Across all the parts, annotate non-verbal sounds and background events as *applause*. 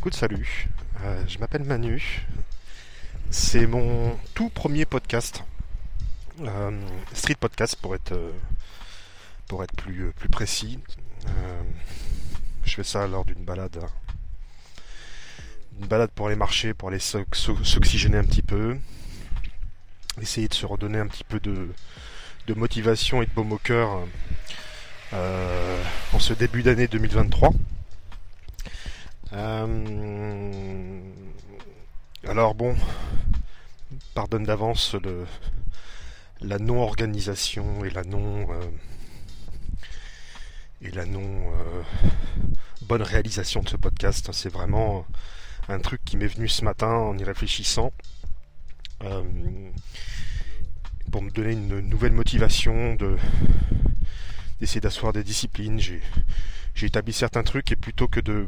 écoute, salut. Euh, je m'appelle Manu. C'est mon tout premier podcast. Euh, street podcast pour être, euh, plus, précis. je fais ça lors d'une balade. Une balade pour aller marcher, pour aller s'oxygéner un petit peu. Essayer de se redonner un petit peu de, de motivation et de baume au cœur en ce début d'année 2023. Euh, alors bon, pardonne d'avance la non-organisation et la non euh, et la non euh, bonne réalisation de ce podcast. C'est vraiment un truc qui m'est venu ce matin en y réfléchissant. pour me donner une nouvelle motivation de d'essayer d'asseoir des disciplines. J'ai établi certains trucs et plutôt que de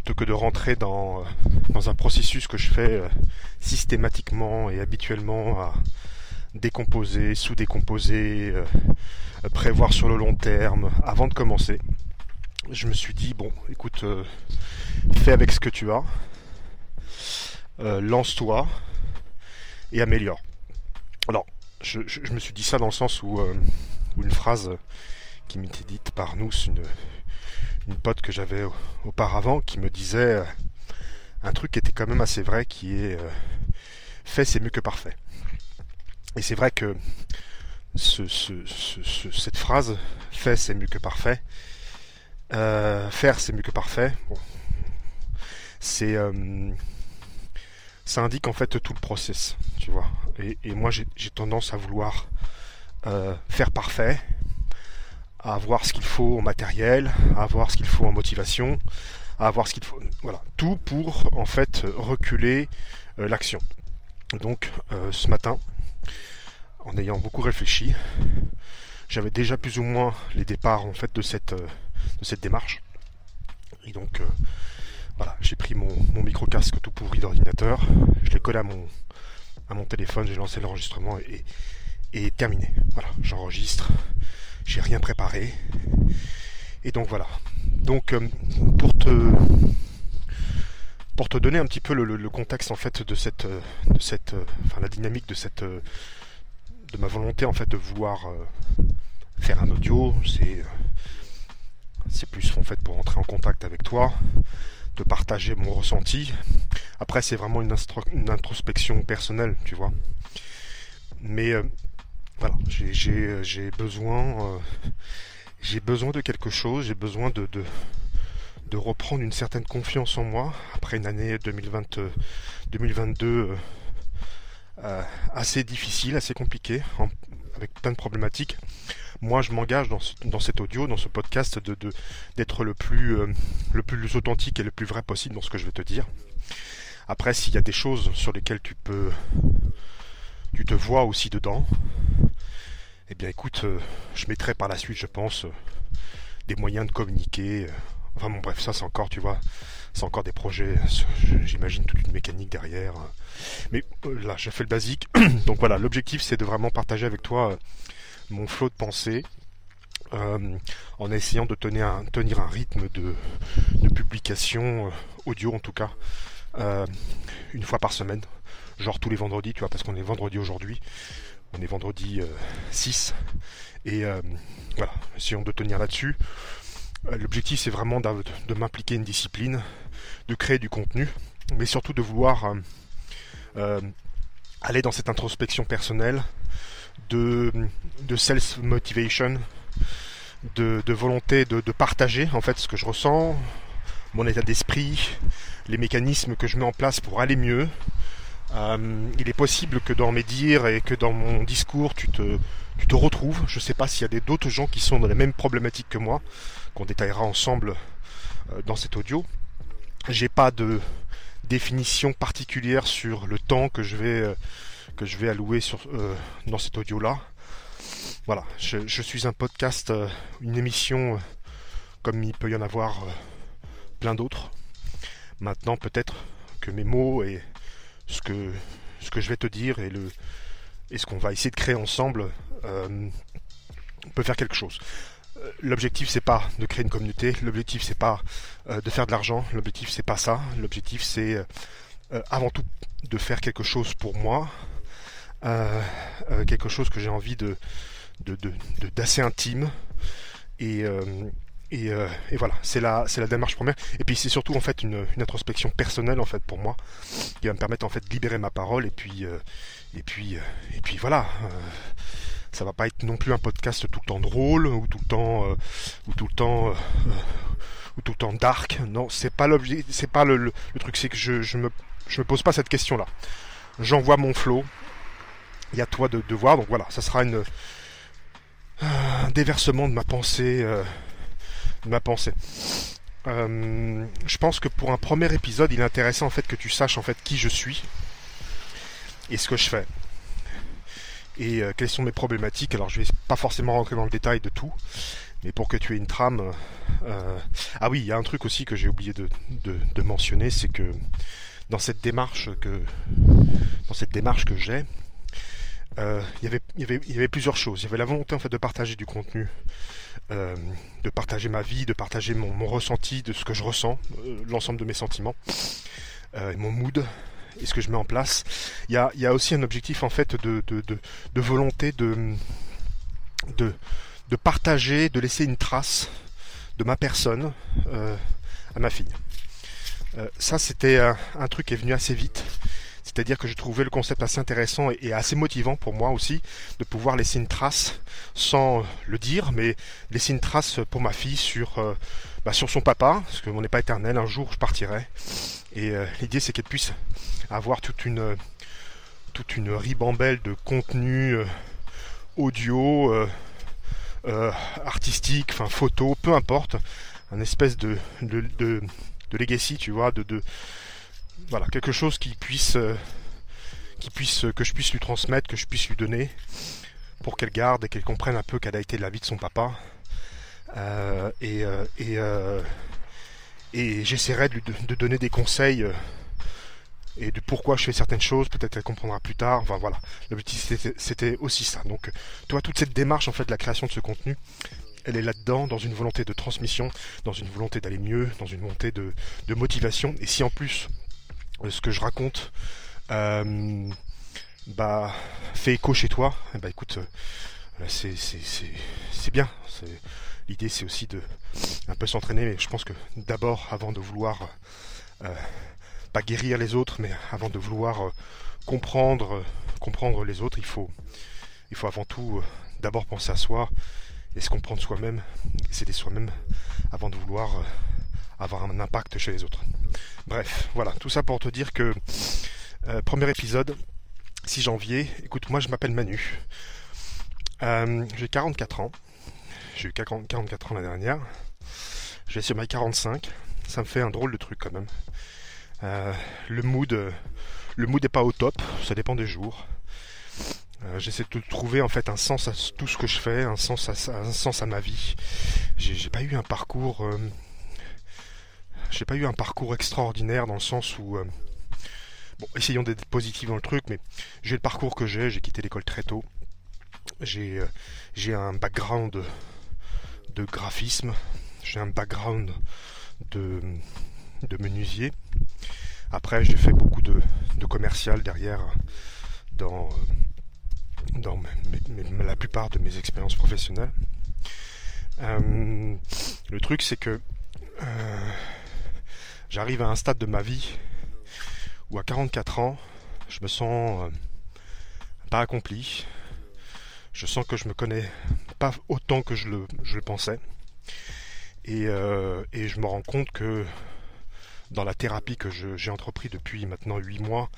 plutôt que de rentrer dans, dans un processus que je fais euh, systématiquement et habituellement à décomposer, sous-décomposer, euh, prévoir sur le long terme avant de commencer, je me suis dit bon, écoute, euh, fais avec ce que tu as, lance-toi et améliore. Alors, je, me suis dit ça dans le sens où, où une phrase qui m'était dite par nous, une, une pote que j'avais auparavant qui me disait euh, un truc qui était quand même assez vrai qui est euh, fait c'est mieux que parfait. Et c'est vrai que cette phrase fait c'est mieux que parfait, euh, faire c'est mieux que parfait, c'est ça indique en fait tout le process, tu vois. Et, et moi j'ai tendance à vouloir faire parfait, à avoir ce qu'il faut en matériel, à avoir ce qu'il faut en motivation, à avoir ce qu'il faut. Voilà, tout pour en fait reculer euh, l'action. Donc euh, ce matin, en ayant beaucoup réfléchi, j'avais déjà plus ou moins les départs en fait de cette, euh, de cette démarche. Et donc voilà, j'ai pris mon, micro casque tout pourri d'ordinateur, je l'ai collé à mon, à mon téléphone, j'ai lancé l'enregistrement et, et terminé. Voilà, j'enregistre j'ai rien préparé. Et donc voilà. Donc euh, pour te pour te donner un petit peu le, contexte en fait de cette de cette enfin la dynamique de cette de ma volonté en fait de vouloir euh, faire un audio, c'est c'est plus en fait pour entrer en contact avec toi, de partager mon ressenti. Après c'est vraiment une, une, introspection personnelle, tu vois. Mais euh, voilà, j'ai besoin, euh, *laughs* besoin de quelque chose, j'ai besoin de, reprendre une certaine confiance en moi après une année 2020, 2022 euh, euh, assez difficile, assez compliquée, avec plein de problématiques. Moi, je m'engage dans, cet audio, dans ce podcast, d'être le le plus authentique et le plus vrai possible dans ce que je vais te dire. Après, s'il y a des choses sur lesquelles tu peux, tu te vois aussi dedans, eh bien écoute, euh, je mettrai par la suite, je pense, euh, des moyens de communiquer. Euh. enfin bon bref, ça c'est encore, tu vois, c'est encore des projets, j'imagine toute une mécanique derrière. Mais là, j'ai fait le basique. *clears throat* Donc voilà, l'objectif c'est de vraiment partager avec toi mon flot de pensée. en essayant de tenir un, rythme de publication audio en tout cas une fois par semaine genre tous les vendredis tu vois parce qu'on est vendredi aujourd'hui on est vendredi 6. Euh, et euh, voilà, essayons de tenir là-dessus. Euh, l'objectif, c'est vraiment de, m'impliquer une discipline, de créer du contenu, mais surtout de vouloir aller dans cette introspection personnelle, de, self-motivation, de, volonté de, partager en fait ce que je ressens, mon état d'esprit, les mécanismes que je mets en place pour aller mieux, euh, il est possible que dans mes dires et que dans mon discours, tu te, tu te retrouves. Je ne sais pas s'il y a d'autres gens qui sont dans les mêmes problématiques que moi, qu'on détaillera ensemble euh, dans cet audio. J'ai pas de définition particulière sur le temps que je vais, euh, que je vais allouer dans cet audio-là. Voilà, je, suis un podcast, une émission comme il peut y en avoir plein d'autres. Maintenant, peut-être que mes mots et ce que, ce que je vais te dire et, le, et ce qu'on va essayer de créer ensemble euh, peut faire quelque chose. l'objectif c'est pas de créer une communauté, l'objectif c'est pas de faire de l'argent, l'objectif c'est pas ça, l'objectif c'est avant tout de faire quelque chose pour moi, quelque chose que j'ai envie de d'assez intime. Et et, et, voilà, c'est la, démarche première. Et puis c'est surtout en fait une, introspection personnelle en fait pour moi, qui va me permettre en fait de libérer ma parole. Et puis, et puis, et puis voilà ça va pas être non plus un podcast tout le temps drôle ou tout le temps euh, ou tout le temps euh, ou tout le temps dark. Non, c'est pas l'objet, c'est pas le, truc, c'est que je, je me je me pose pas cette question là. J'envoie mon flow. Il y a toi de, voir. Donc voilà, ça sera une un déversement de ma pensée euh, ma pensée. Euh, je pense que pour un premier épisode, il est intéressant en fait que tu saches en fait qui je suis et ce que je fais et euh, quelles sont mes problématiques. Alors je vais pas forcément rentrer dans le détail de tout, mais pour que tu aies une trame. Euh, ah oui, il y a un truc aussi que j'ai oublié de, de, mentionner, c'est que dans cette démarche que dans cette démarche que j'ai, euh, y il, y avait, il y avait plusieurs choses. Il y avait la volonté en fait de partager du contenu, euh, de partager ma vie, de partager mon, ressenti, de ce que je ressens, l'ensemble de mes sentiments, mon mood, et ce que je mets en place. Il y a, aussi un objectif en fait de, volonté de, de, partager, de laisser une trace de ma personne euh, à ma fille. Euh, ça c'était un, un, truc qui est venu assez vite. C'est-à-dire que j'ai trouvé le concept assez intéressant et, assez motivant pour moi aussi de pouvoir laisser une trace sans le dire, mais laisser une trace pour ma fille sur, euh, bah, sur son papa, parce que on n'est pas éternel, un jour je partirai. Et euh, l'idée c'est qu'elle puisse avoir toute une toute une ribambelle de contenu euh, audio, euh, euh, artistique, enfin photo, peu importe, un espèce de, de, de, legacy, tu vois, de voilà quelque chose qui puisse qui puisse que je puisse lui transmettre, que je puisse lui donner pour qu'elle garde et qu'elle comprenne un peu quelle a été la vie de son papa. Euh, et euh, euh, j'essaierai de, de, donner des conseils et de pourquoi je fais certaines choses, peut-être elle comprendra plus tard. Enfin voilà, l'objectif c'était aussi ça. Donc, toi, toute cette démarche en fait de la création de ce contenu, elle est là-dedans, dans une volonté de transmission, dans une volonté d'aller mieux, dans une volonté de, motivation. Et si en plus ce que je raconte euh, bah, fait écho chez toi, bah écoute, euh, c'est bien. L'idée c'est aussi de un peu s'entraîner, mais je pense que d'abord, avant de vouloir euh, pas guérir les autres, mais avant de vouloir euh, comprendre, euh, comprendre les autres, il faut, il faut avant tout euh, d'abord penser à soi et se comprendre soi-même, s'aider soi-même avant de vouloir avoir un impact chez les autres. Bref, voilà, tout ça pour te dire que premier épisode, 6 janvier, écoute, moi je m'appelle Manu, j'ai 44 ans, j'ai eu 44 ans la dernière, j'ai sur ma 45, ça me fait un drôle de truc quand même. Euh, le mood, le mood n'est pas au top, ça dépend des jours. Euh, j'essaie de trouver en fait un sens à tout ce que je fais, un sens à, un sens à ma vie. J'ai pas eu un parcours, euh, j'ai pas eu un parcours extraordinaire dans le sens où, bon, essayons d'être positifs dans le truc, mais j'ai le parcours que j'ai. J'ai quitté l'école très tôt. J'ai j'ai un background de graphisme. J'ai un background de de menuisier. Après, j'ai fait beaucoup de, de, commercial derrière dans, dans la plupart de mes expériences professionnelles. Euh, le truc, c'est que euh, j'arrive à un stade de ma vie où à 44 ans, je me sens euh, pas accompli. Je sens que je me connais pas autant que je le, pensais. Et, et je me rends compte que dans la thérapie que j'ai entrepris depuis maintenant 8 mois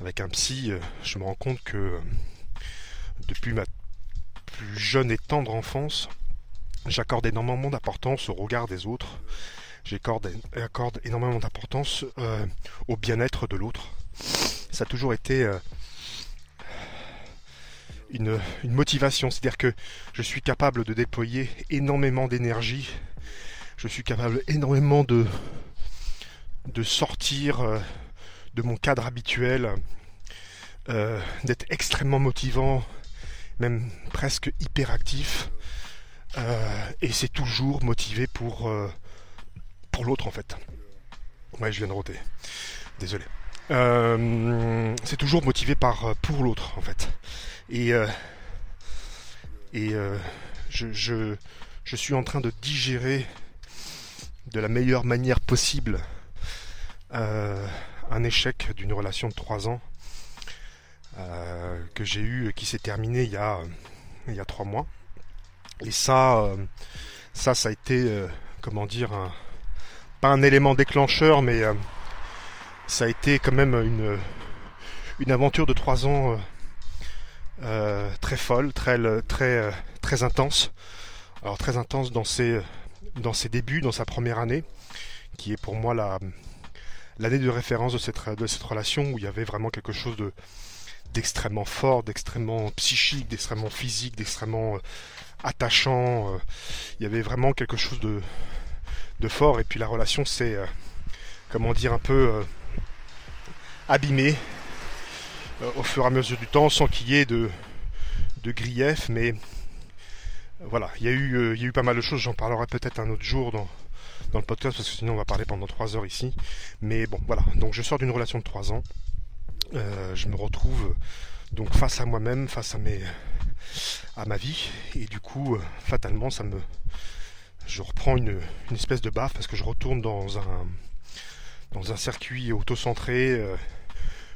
avec un psy, euh, je me rends compte que euh, depuis ma plus jeune et tendre enfance, j'accorde énormément d'importance au regard des autres. J'accorde accorde énormément d'importance euh, au bien-être de l'autre. Ça a toujours été une, une motivation, c'est-à-dire que je suis capable de déployer énormément d'énergie, je suis capable énormément de, de sortir euh, de mon cadre habituel, euh, d'être extrêmement motivant, même presque hyperactif, et c'est toujours motivé pour, pour l'autre en fait. Ouais, je viens de roter. Désolé. c'est toujours motivé par pour l'autre en fait. Et, et je, suis en train de digérer de la meilleure manière possible un échec d'une relation de 3 ans euh, que j'ai eu qui s'est terminé il y a il trois mois et ça euh, ça ça a été euh, comment dire pas un élément déclencheur mais ça a été quand même une une aventure de trois ans très folle très très très intense alors très intense dans ses dans ses débuts dans sa première année qui est pour moi la l'année de référence de cette, de cette relation où il y avait vraiment quelque chose de d'extrêmement fort, d'extrêmement psychique, d'extrêmement physique, d'extrêmement euh, attachant. Euh. il y avait vraiment quelque chose de, de fort. Et puis la relation s'est, euh, comment dire, un peu abîmée au fur et à mesure du temps, sans qu'il y ait de, de grief. Mais voilà, il y, a eu, il y a eu pas mal de choses. J'en parlerai peut-être un autre jour dans, le podcast parce que sinon on va parler pendant trois heures ici. Mais bon, voilà. Donc je sors d'une relation de trois ans. Euh, je me retrouve donc face à moi-même, face à mes à ma vie, et du coup, euh, fatalement, ça me je reprends une, espèce de baffe parce que je retourne dans un circuit auto-centré euh,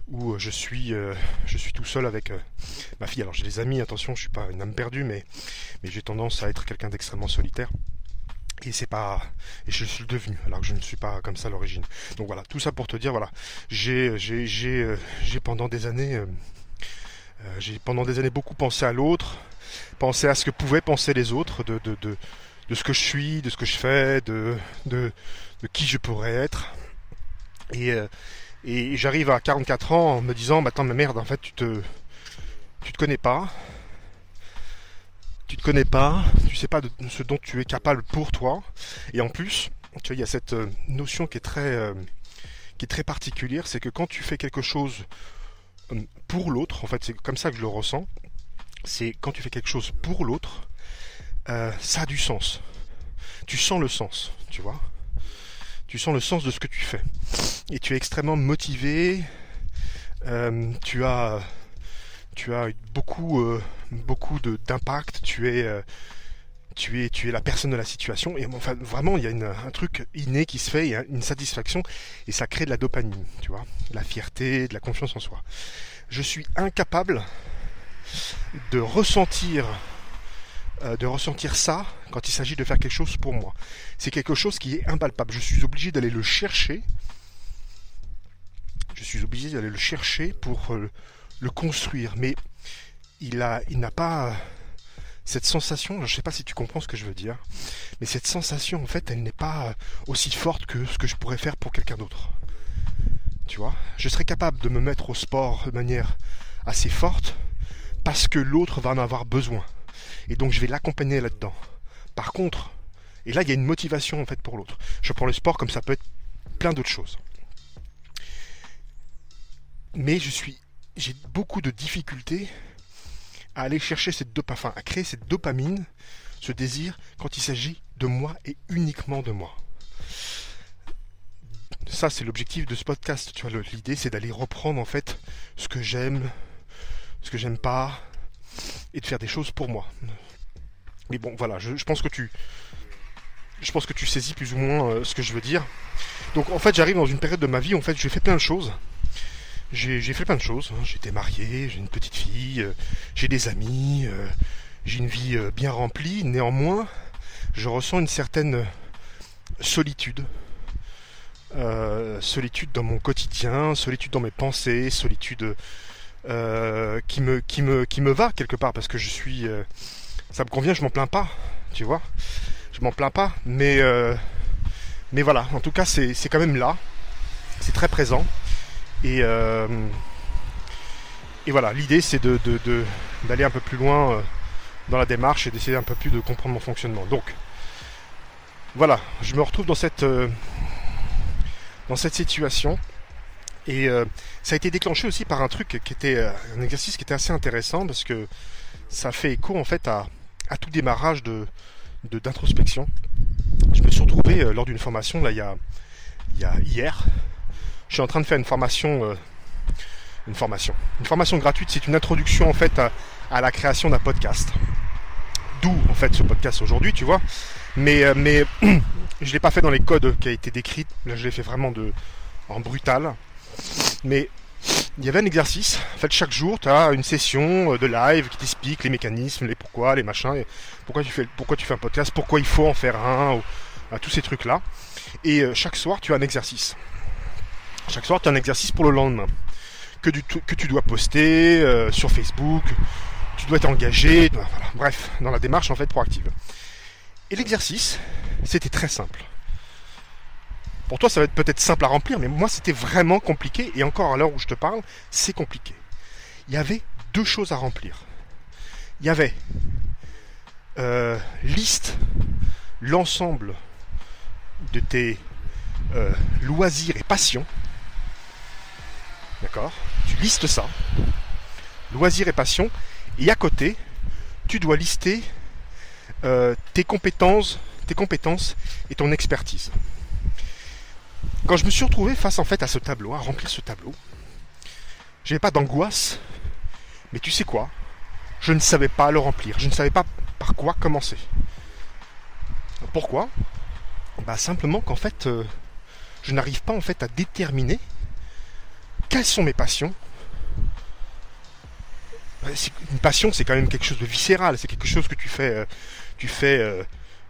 où je suis je suis tout seul avec ma fille. Alors j'ai des amis, attention, je suis pas une âme perdue, mais j'ai tendance à être quelqu'un d'extrêmement solitaire et c'est pas et je suis devenu alors que je ne suis pas comme ça à l'origine donc voilà tout ça pour te dire voilà j'ai j'ai j'ai euh, j'ai pendant des années euh, euh, j'ai pendant des années beaucoup pensé à l'autre pensé à ce que pouvaient penser les autres de de ce que je suis de ce que je fais de de, qui je pourrais être. Et et j'arrive à 44 ans en me disant bah attends mais merde en fait tu te tu te connais pas. Tu te connais pas, tu sais pas de ce dont tu es capable pour toi, et en plus, tu vois, il y a cette euh, notion qui est très, euh, qui est très particulière, c'est que quand tu fais quelque chose euh, pour l'autre, en fait, c'est comme ça que je le ressens, c'est quand tu fais quelque chose pour l'autre, ça a du sens. Tu sens le sens, tu vois. Tu sens le sens de ce que tu fais. Et tu es extrêmement motivé. tu as tu as beaucoup, euh, beaucoup d'impact, tu es, euh, tu, es, tu es la personne de la situation, et enfin, vraiment, il y a un truc inné qui se fait, a une satisfaction, et ça crée de la dopamine, tu vois, la fierté, de la confiance en soi. Je suis incapable de ressentir euh, de ressentir ça quand il s'agit de faire quelque chose pour moi. C'est quelque chose qui est impalpable. Je suis obligé d'aller le chercher. Je suis obligé d'aller le chercher pour le construire. Mais il a, il n'a pas cette sensation. Je ne sais pas si tu comprends ce que je veux dire, mais cette sensation, en fait, elle n'est pas aussi forte que ce que je pourrais faire pour quelqu'un d'autre. Tu vois, je serais capable de me mettre au sport de manière assez forte parce que l'autre va en avoir besoin. Et donc je vais l'accompagner là-dedans. Par contre, et là il y a une motivation en fait pour l'autre. Je prends le sport comme ça peut être plein d'autres choses. Mais je suis j'ai beaucoup de difficultés à aller chercher cette dopamine, à créer cette dopamine, ce désir, quand il s'agit de moi et uniquement de moi. Ça, c'est l'objectif de ce podcast. L'idée, c'est d'aller reprendre en fait ce que j'aime, ce que j'aime pas, de faire des choses pour moi. Mais bon, voilà, je, pense que tu, je pense que tu saisis plus ou moins euh, ce que je veux dire. Donc, en fait, j'arrive dans une période de ma vie, en fait, j'ai fait plein de choses j'ai fait plein de choses. Hein. J'étais marié, j'ai une petite fille, euh, j'ai des amis, euh, j'ai une vie bien remplie. Néanmoins, je ressens une certaine solitude. solitude dans mon quotidien, solitude dans mes pensées, solitude qui, me, qui, me, qui me va quelque part parce que je suis. ça me convient, je m'en plains pas, tu vois. Je m'en plains pas, mais, mais voilà, en tout cas, c'est quand même là. C'est très présent. Et, euh, et voilà, l'idée c'est de, d'aller un peu plus loin euh, dans la démarche et d'essayer un peu plus de comprendre mon fonctionnement. Donc voilà, je me retrouve dans cette, euh, dans cette situation. Et ça a été déclenché aussi par un truc qui était un exercice qui était assez intéressant parce que ça fait écho en fait à, tout démarrage de, d'introspection. Je me suis retrouvé lors d'une formation là il y a, hier. Je suis en train de faire une formation une formation. Une formation gratuite, c'est une introduction en fait à, la création d'un podcast. D'où en fait ce podcast aujourd'hui, tu vois. Mais, euh, mais *clears throat* je l'ai pas fait dans les codes qui a été décrit. Là, je l'ai fait vraiment de, en brutal. Mais il y avait un exercice. En fait, chaque jour, tu as une session euh, de live qui t'explique les mécanismes, les pourquoi, les machins, pourquoi tu fais, pourquoi tu fais un podcast, pourquoi il faut en faire un, ou, tous ces trucs-là. Et euh, chaque soir, tu as un exercice. Chaque soir, tu as un exercice pour le lendemain que, que tu dois poster euh, sur Facebook, tu dois t'engager, bref, dans la démarche en fait proactive. Et l'exercice, c'était très simple. Pour toi, ça va être peut-être simple à remplir, mais moi, c'était vraiment compliqué. Et encore à l'heure où je te parle, c'est compliqué. Il y avait deux choses à remplir. Il y avait euh, liste l'ensemble de tes euh, loisirs et passions. D'accord? Tu listes ça. Loisirs et passion. Et à côté, tu dois lister euh, tes compétences, tes compétences et ton expertise. Quand je me suis retrouvé face en fait à ce tableau, à remplir ce tableau, j'avais pas d'angoisse, mais tu sais quoi? Je ne savais pas le remplir, je ne savais pas par quoi commencer. Pourquoi? Bah simplement qu'en fait, euh, je n'arrive pas en fait à déterminer quelles sont mes passions. Une passion, c'est quand même quelque chose de viscéral, c'est quelque chose que tu fais, euh, tu fais euh,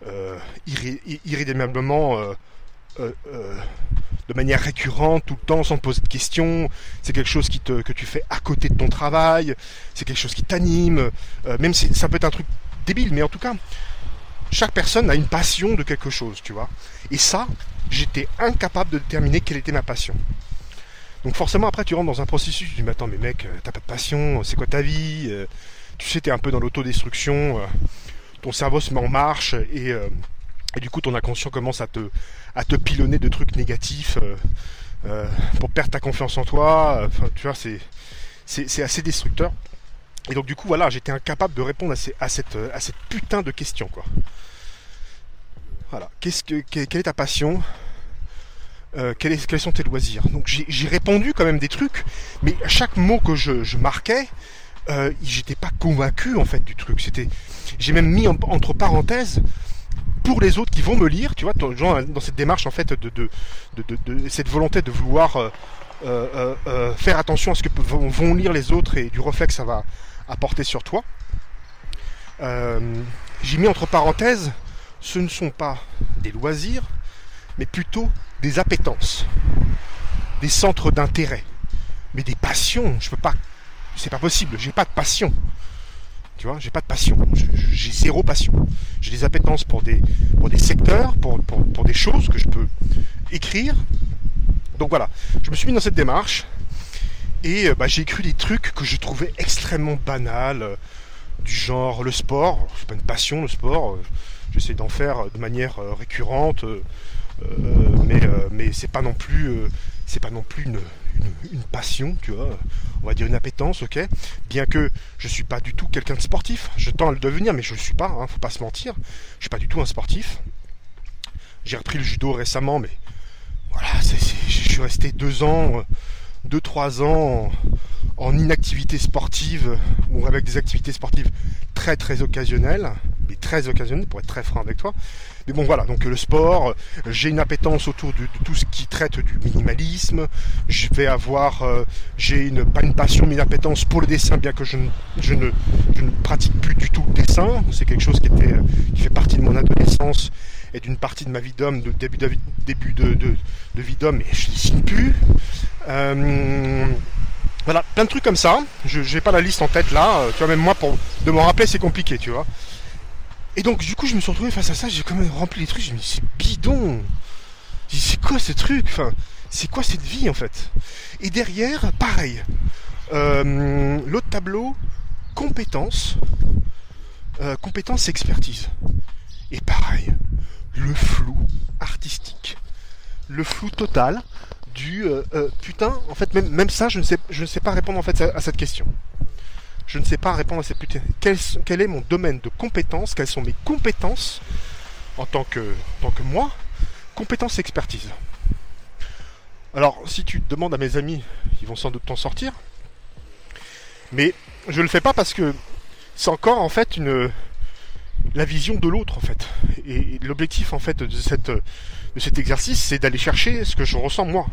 euh, de manière récurrente, tout le temps, sans te poser de questions. C'est quelque chose qui te, que tu fais à côté de ton travail. C'est quelque chose qui t'anime. même si ça peut être un truc débile, mais en tout cas, chaque personne a une passion de quelque chose, tu vois. Et ça, j'étais incapable de déterminer quelle était ma passion. Donc forcément après tu rentres dans un processus, tu dis mais attends mais mec, euh, t'as pas de passion, c'est quoi ta vie euh, Tu sais t'es un peu dans l'autodestruction, euh, ton cerveau se met en marche et, du coup ton inconscient commence à te, à te pilonner de trucs négatifs pour perdre ta confiance en toi. Tu vois c'est, assez destructeur. Et donc du coup voilà j'étais incapable de répondre à, à, cette, putain de question quoi. Voilà. Qu'est-ce que, quelle est ta passion? Euh, quels, sont tes loisirs? Donc j'ai répondu quand même des trucs, mais à chaque mot que je, marquais, euh, j'étais pas convaincu en fait du truc. C'était, j'ai même mis entre parenthèses pour les autres qui vont me lire, tu vois, dans cette démarche en fait de, de, cette volonté de vouloir euh, euh, faire attention à ce que vont, lire les autres et du reflet que ça va apporter sur toi. j'ai mis entre parenthèses, ce ne sont pas des loisirs, mais plutôt des appétences, des centres d'intérêt, mais des passions. Je peux pas, c'est pas possible. J'ai pas de passion. Tu vois, j'ai pas de passion. J'ai zéro passion. J'ai des appétences pour des, pour des secteurs, pour, pour, des choses que je peux écrire. Donc voilà, je me suis mis dans cette démarche et euh, bah, j'ai écrit des trucs que je trouvais extrêmement banals, euh, du genre le sport. C'est pas une passion le sport. Euh, j'essaie d'en faire de manière récurrente. Mais euh, mais c'est pas non plus c'est pas non plus une, passion, tu vois, on va dire une appétence, ok. Bien que je suis pas du tout quelqu'un de sportif, je tends à le devenir, mais je ne suis pas, hein, faut pas se mentir. Je suis pas du tout un sportif. J'ai repris le judo récemment, mais voilà, je suis resté deux ans, deux trois ans en, inactivité sportive ou avec des activités sportives très très occasionnelles, mais très occasionnelles pour être très franc avec toi. Mais bon voilà, donc le sport, j'ai une appétence autour de, tout ce qui traite du minimalisme. Je vais avoir, euh, j'ai une pas une passion mais une appétence pour le dessin, bien que je ne, je ne, pratique plus du tout le dessin. C'est quelque chose qui était, qui fait partie de mon adolescence et d'une partie de ma vie d'homme, de début de, début de, de, vie d'homme, et je dessine plus. Euh, voilà, plein de trucs comme ça. Je n'ai pas la liste en tête là. Tu vois, même moi, pour de m'en rappeler, c'est compliqué, tu vois. Et donc, du coup, je me suis retrouvé face à ça, j'ai quand même rempli les trucs, je me suis dit, c'est bidon C'est quoi ce truc? Enfin, c'est quoi cette vie, en fait? Et derrière, pareil. Euh, l'autre tableau, compétences. Euh, compétences expertise. Et pareil, le flou artistique. Le flou total du euh, putain, en fait, même, ça, je ne, sais, je ne sais pas répondre en fait à cette question je ne sais pas répondre à cette putain. Quel, est mon domaine de compétences? Quelles sont mes compétences en tant que, tant que moi, compétence et expertise. Alors, si tu demandes à mes amis, ils vont sans doute t'en sortir. Mais je le fais pas parce que c'est encore en fait une la vision de l'autre en fait. Et, l'objectif en fait de cet exercice, c'est d'aller chercher ce que je ressens moi.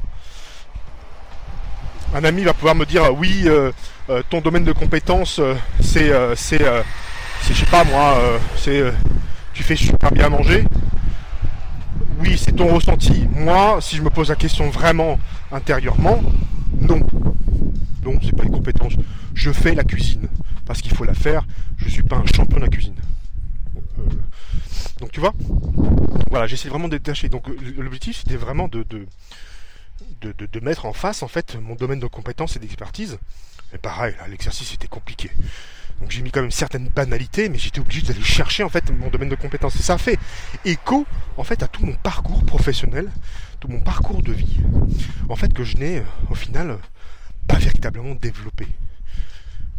Un ami va pouvoir me dire oui, euh, euh, ton domaine de compétence, euh, c'est c'est je sais pas moi, tu fais super bien manger. Oui, c'est ton ressenti. Moi, si je me pose la question vraiment intérieurement, non. Non, c'est pas une compétence. Je fais la cuisine parce qu'il faut la faire. Je suis pas un champion de la cuisine. Euh, donc tu vois, voilà, j'essaie vraiment de détacher. Donc l'objectif c'était vraiment de de, de, mettre en face en fait mon domaine de compétence et d'expertise. Mais pareil, l'exercice était compliqué. Donc j'ai mis quand même certaines banalités, mais j'étais obligé d'aller chercher en fait mon domaine de compétence. Et ça fait écho en fait à tout mon parcours professionnel, tout mon parcours de vie, en fait que je n'ai au final pas véritablement développé.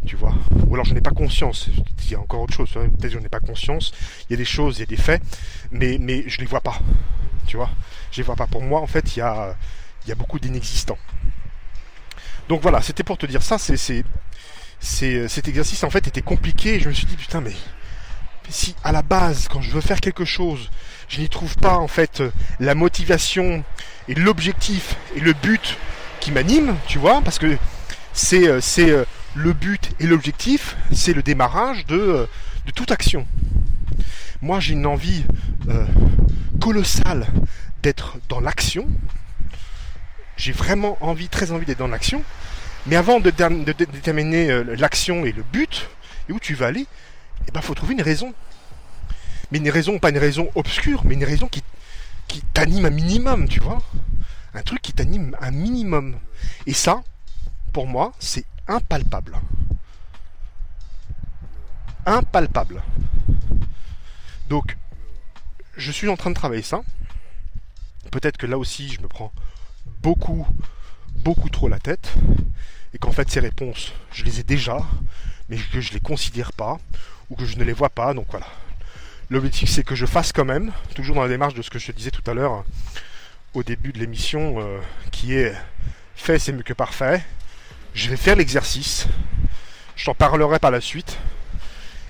Tu vois Ou alors je n'ai pas conscience. Il y a encore autre chose. Peut-être je n'ai pas conscience. Il y a des choses, il y a des faits, mais, mais je les vois pas. Tu vois Je les vois pas. Pour moi, en fait, il y a, il y a beaucoup d'inexistants. Donc voilà, c'était pour te dire ça. C'est, cet exercice, en fait, était compliqué. Je me suis dit, putain, mais si à la base, quand je veux faire quelque chose, je n'y trouve pas, en fait, la motivation et l'objectif et le but qui m'anime, tu vois, parce que c'est, euh, c'est euh, le but et l'objectif, c'est le démarrage de, euh, toute action. Moi, j'ai une envie colossale d'être dans l'action. J'ai vraiment envie, très envie d'être dans l'action. Mais avant de, déterminer l'action et le but, et où tu vas aller, il eh ben, faut trouver une raison. Mais une raison, pas une raison obscure, mais une raison qui, qui t'anime un minimum, tu vois un truc qui t'anime un minimum. Et ça, pour moi, c'est impalpable. Impalpable. Donc, je suis en train de travailler ça. Peut-être que là aussi, je me prends beaucoup, beaucoup trop la tête. Et qu'en fait, ces réponses, je les ai déjà, mais que je ne les considère pas, ou que je ne les vois pas. Donc voilà. L'objectif, c'est que je fasse quand même, toujours dans la démarche de ce que je te disais tout à l'heure, au début de l'émission euh, qui est fait c'est mieux que parfait. Je vais faire l'exercice. Je t'en parlerai par la suite.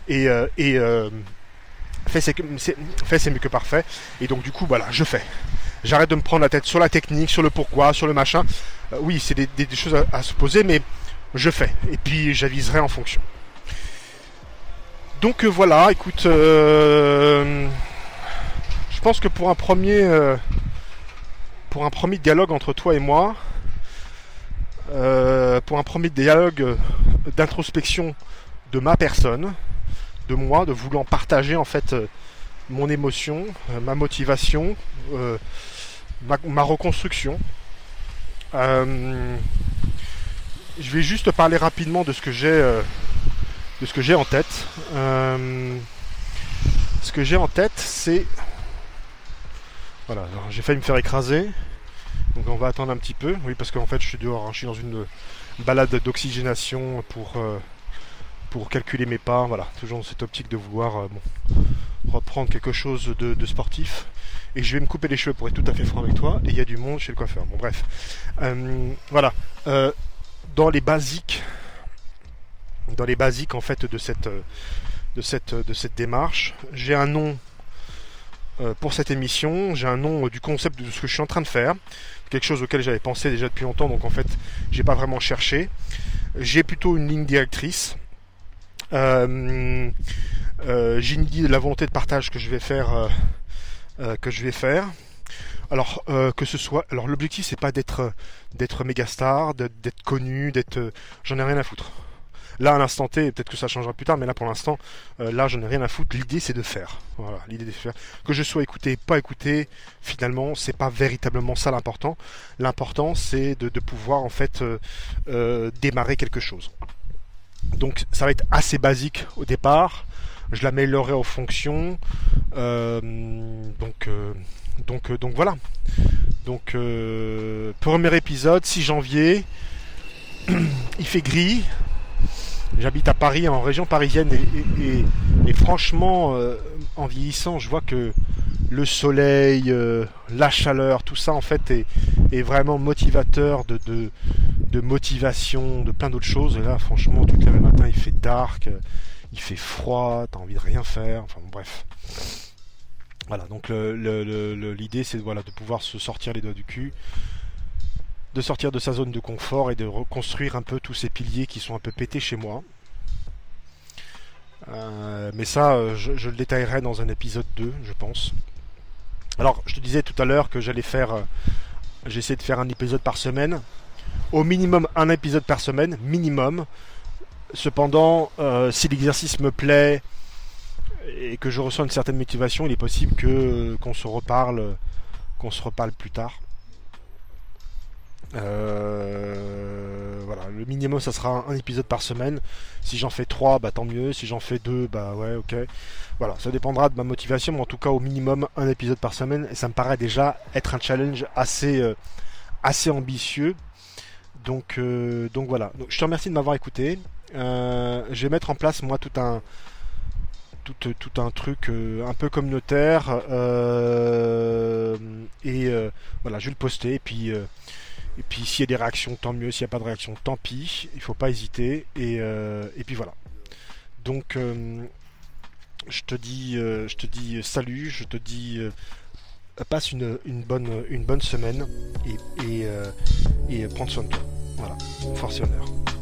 Et, euh, euh, fait c'est mieux que parfait. Et donc du coup voilà, je fais. J'arrête de me prendre la tête sur la technique, sur le pourquoi, sur le machin. oui, c'est des, choses à, se poser, mais je fais. Et puis j'aviserai en fonction. Donc voilà, écoute, je pense que pour un premier pour un premier dialogue entre toi et moi, euh, pour un premier dialogue d'introspection de ma personne, de moi, de voulant partager en fait euh, mon émotion, euh, ma motivation, ma, reconstruction. je vais juste parler rapidement de ce que j'ai de ce que j'ai en tête. ce que j'ai en tête, c'est voilà, j'ai failli me faire écraser. Donc on va attendre un petit peu. Oui, parce qu'en fait, je suis dehors. Hein. Je suis dans une balade d'oxygénation pour, euh, pour calculer mes pas. Voilà, toujours dans cette optique de vouloir euh, reprendre quelque chose de, sportif. Et je vais me couper les cheveux pour être tout à fait franc avec toi. Et il y a du monde chez le coiffeur. Bon, bref. Euh, voilà. dans les basiques, dans les basiques en fait de cette, démarche, j'ai un nom pour cette émission. J'ai un nom du concept de ce que je suis en train de faire. Quelque chose auquel j'avais pensé déjà depuis longtemps, donc en fait, j'ai pas vraiment cherché. J'ai plutôt une ligne directrice. Euh, euh, j'ai une idée de la volonté de partage que je vais faire. que je vais faire. Alors que ce soit, alors l'objectif c'est pas d'être d'être méga star, d'être connu, d'être, j'en ai rien à foutre. Là, à l'instant T, peut-être que ça changera plus tard, mais là, pour l'instant, euh, là, je n'ai rien à foutre. L'idée, c'est de faire. Voilà, l'idée de faire. Que je sois écouté, pas écouté, finalement, c'est pas véritablement ça l'important. L'important, c'est de, pouvoir, en fait, euh, euh, démarrer quelque chose. Donc, ça va être assez basique au départ. Je l'améliorerai en fonction. donc, donc, donc voilà. Donc, premier épisode, 6 janvier. *clears throat* Il fait gris, J'habite à Paris, en région parisienne, et, franchement, euh, en vieillissant, je vois que le soleil, euh, la chaleur, tout ça en fait est, vraiment motivateur de, motivation, de plein d'autres choses. Et là, franchement, lèves le matin, il fait dark, il fait froid, t'as envie de rien faire, enfin bref. Voilà, donc l'idée c'est voilà, de pouvoir se sortir les doigts du cul, de sortir de sa zone de confort et de reconstruire un peu tous ces piliers qui sont un peu pétés chez moi. Euh, mais ça, euh, je, le détaillerai dans un épisode 2, je pense. Alors, je te disais tout à l'heure que j'allais faire. Euh, j'essaie de faire un épisode par semaine. Au minimum un épisode par semaine, minimum. Cependant, si l'exercice me plaît et que je ressens une certaine motivation, il est possible que qu'on se reparle, qu'on se reparle plus tard. Euh, voilà, le minimum ça sera un, épisode par semaine. Si j'en fais trois, bah tant mieux. Si j'en fais deux, bah ouais, ok. Voilà, ça dépendra de ma motivation, mais en tout cas au minimum un épisode par semaine. Et ça me paraît déjà être un challenge assez, euh, assez ambitieux. Donc, euh, donc voilà. Je te remercie de m'avoir écouté. je vais mettre en place moi tout un tout, tout un truc un peu communautaire et voilà je vais le poster et puis et puis s'il y a des réactions, tant mieux. S'il n'y a pas de réaction, tant pis. Il ne faut pas hésiter. Et, euh, puis voilà. Donc euh, je te dis, euh, je te dis salut. Je te dis passe une, bonne, semaine et, et, et prends soin de toi. Voilà. Force et honneur.